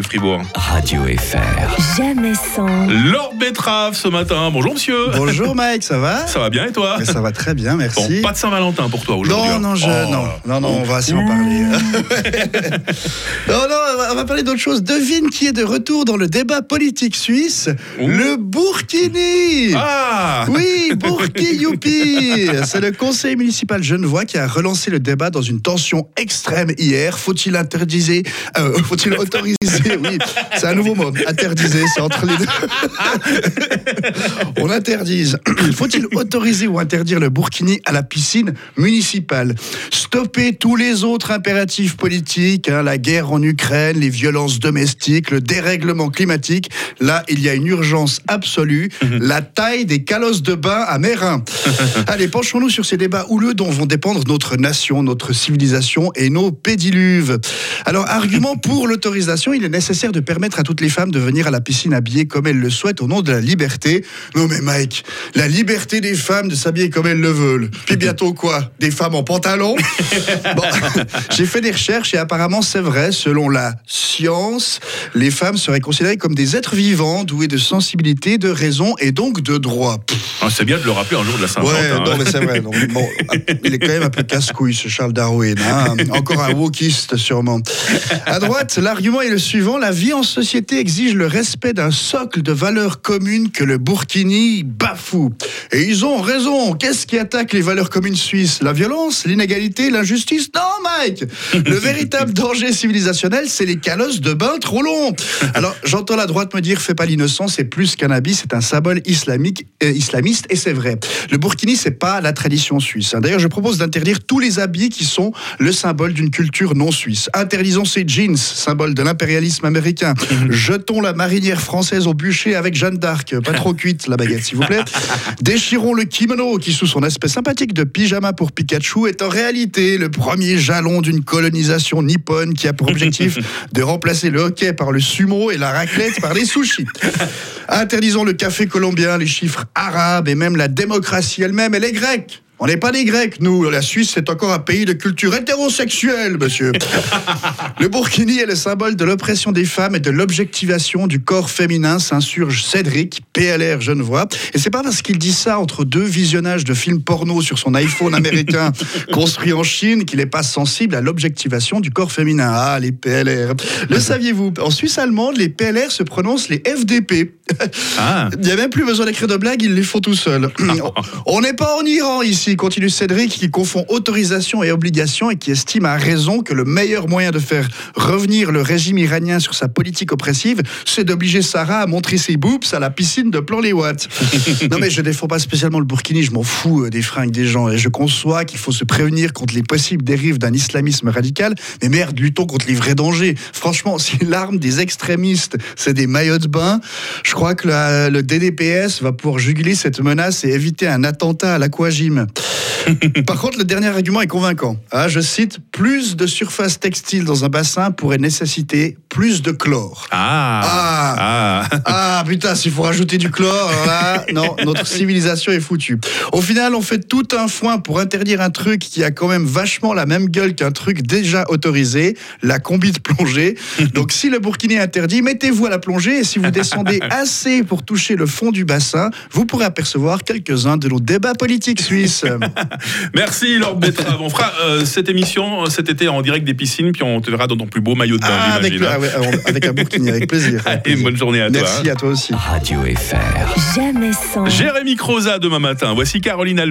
de Fribourg. Radio FR. Jamais sans. Laure Betrave ce matin. Bonjour monsieur. Bonjour Mike, ça va? Ça va bien et toi? Mais Ça va très bien, merci. Bon, pas de Saint-Valentin pour toi aujourd'hui. non, hein. non, je, Oh. non, non, non, on va s'y en parler. non, non, on va- parler d'autre chose. Devine qui est de retour dans le débat politique suisse Ouh. Le Burkini Ah Oui, Burki Youpi C'est le conseil municipal genevois qui a relancé le débat dans une tension extrême hier. Faut-il interdiser euh, Faut-il autoriser? Oui, c'est un nouveau mot. Interdiser, c'est entre les deux. On interdise. Faut-il autoriser ou interdire le burkini à la piscine municipale? Stopper tous les autres impératifs politiques, hein, la guerre en Ukraine, les violences domestiques, le dérèglement climatique. Là, il y a une urgence absolue, la taille des calosses de bain à Mérin. Allez, penchons-nous sur ces débats houleux dont vont dépendre notre nation, notre civilisation et nos pédiluves. Alors, argument pour l'autorisation, il est nécessaire de permettre à toutes les femmes de venir à la piscine habillées comme elles le souhaitent au nom de la liberté. Non mais Mike, la liberté des femmes de s'habiller comme elles le veulent. Puis bientôt quoi? Des femmes en pantalon? Bon, J'ai fait des recherches et apparemment c'est vrai, selon la science, les femmes seraient considérées comme des êtres vivants, doués de sensibilité, de raison et donc de droit. Ah, C'est bien de le rappeler un jour de la Ouais, Saint-Valentin. non, hein. mais c'est vrai. donc, bon, il est quand même un peu casse-couille, ce Charles Darwin. hein. Encore un wokiste, sûrement. À droite, l'argument est le suivant la vie en société exige le respect d'un socle de valeurs communes que le Burkini bafoue. Et ils ont raison. Qu'est-ce qui attaque les valeurs communes suisses? La violence, l'inégalité, l'injustice? Non, Mike Le véritable danger civilisationnel, c'est les calosses de bain trop longs. Alors, j'entends la droite me dire fais pas l'innocent, c'est plus qu'un habit, c'est un symbole islamique, euh, islamiste, et c'est vrai. Le burkini, c'est pas la tradition suisse. hein. D'ailleurs, je propose d'interdire tous les habits qui sont le symbole d'une culture non suisse. Interdisons ces jeans, symbole de l'impérialisme américain. Jetons la marinière française au bûcher avec Jeanne d'Arc. Pas trop cuite, la baguette, s'il vous plaît. Déchirons le kimono qui, sous son aspect sympathique de pyjama pour Pikachu, est en réalité le premier jalon d'une colonisation nippone qui a pour objectif de remplacer le hockey par le sumo et la raclette par les sushis. Interdisons le café colombien, les chiffres arabes et même la démocratie elle-même, elle est grecque. On n'est pas des Grecs, nous. La Suisse, c'est encore un pays de culture hétérosexuelle, monsieur. Le burkini est le symbole de l'oppression des femmes et de l'objectivation du corps féminin, s'insurge Cédric, PLR genevois. Et c'est pas parce qu'il dit ça entre deux visionnages de films porno sur son iPhone américain construit en Chine qu'il n'est pas sensible à l'objectivation du corps féminin. Ah, les PLR. Le saviez-vous? En Suisse allemande, les PLR se prononcent les FDP. Ah. Il n'y a même plus besoin d'écrire de blagues, ils les font tout seuls. On n'est pas en Iran ici, continue Cédric, qui confond autorisation et obligation et qui estime à raison que le meilleur moyen de faire revenir le régime iranien sur sa politique oppressive, c'est d'obliger Sarah à montrer ses boobs à la piscine de Plan-les-Ouates. non mais je défends pas spécialement le burkini, je m'en fous euh, des fringues des gens et je conçois qu'il faut se prévenir contre les possibles dérives d'un islamisme radical, mais merde, luttons contre les vrais dangers. Franchement, si l'arme des extrémistes, c'est des maillots de bain, je crois que la- le DDPS va pouvoir juguler cette menace et éviter un attentat à l'aquagym. Par contre, le dernier argument est convaincant. Ah, je cite Plus de surface textile dans un bassin pourrait nécessiter plus de chlore. Ah. Ah. Ah. Ah putain, s'il faut rajouter du chlore, là, non, notre civilisation est foutue. Au final, on fait tout un foin pour interdire un truc qui a quand même vachement la même gueule qu'un truc déjà autorisé, la combi de plongée. Donc si le burkini est interdit, mettez-vous à la plongée et si vous descendez assez pour toucher le fond du bassin, vous pourrez apercevoir quelques-uns de nos débats politiques suisses. Merci Laure Betrave. On fera euh, cette émission euh, cet été en direct des piscines, puis on te verra dans ton plus beau maillot de bain, Ah, avec, un burkini, avec plaisir. avec Allez, plaisir. bonne journée à toi. Merci hein. à toi aussi. Radio FR. Jamais sans. Jérémy Croza demain matin. Voici Caroline Al-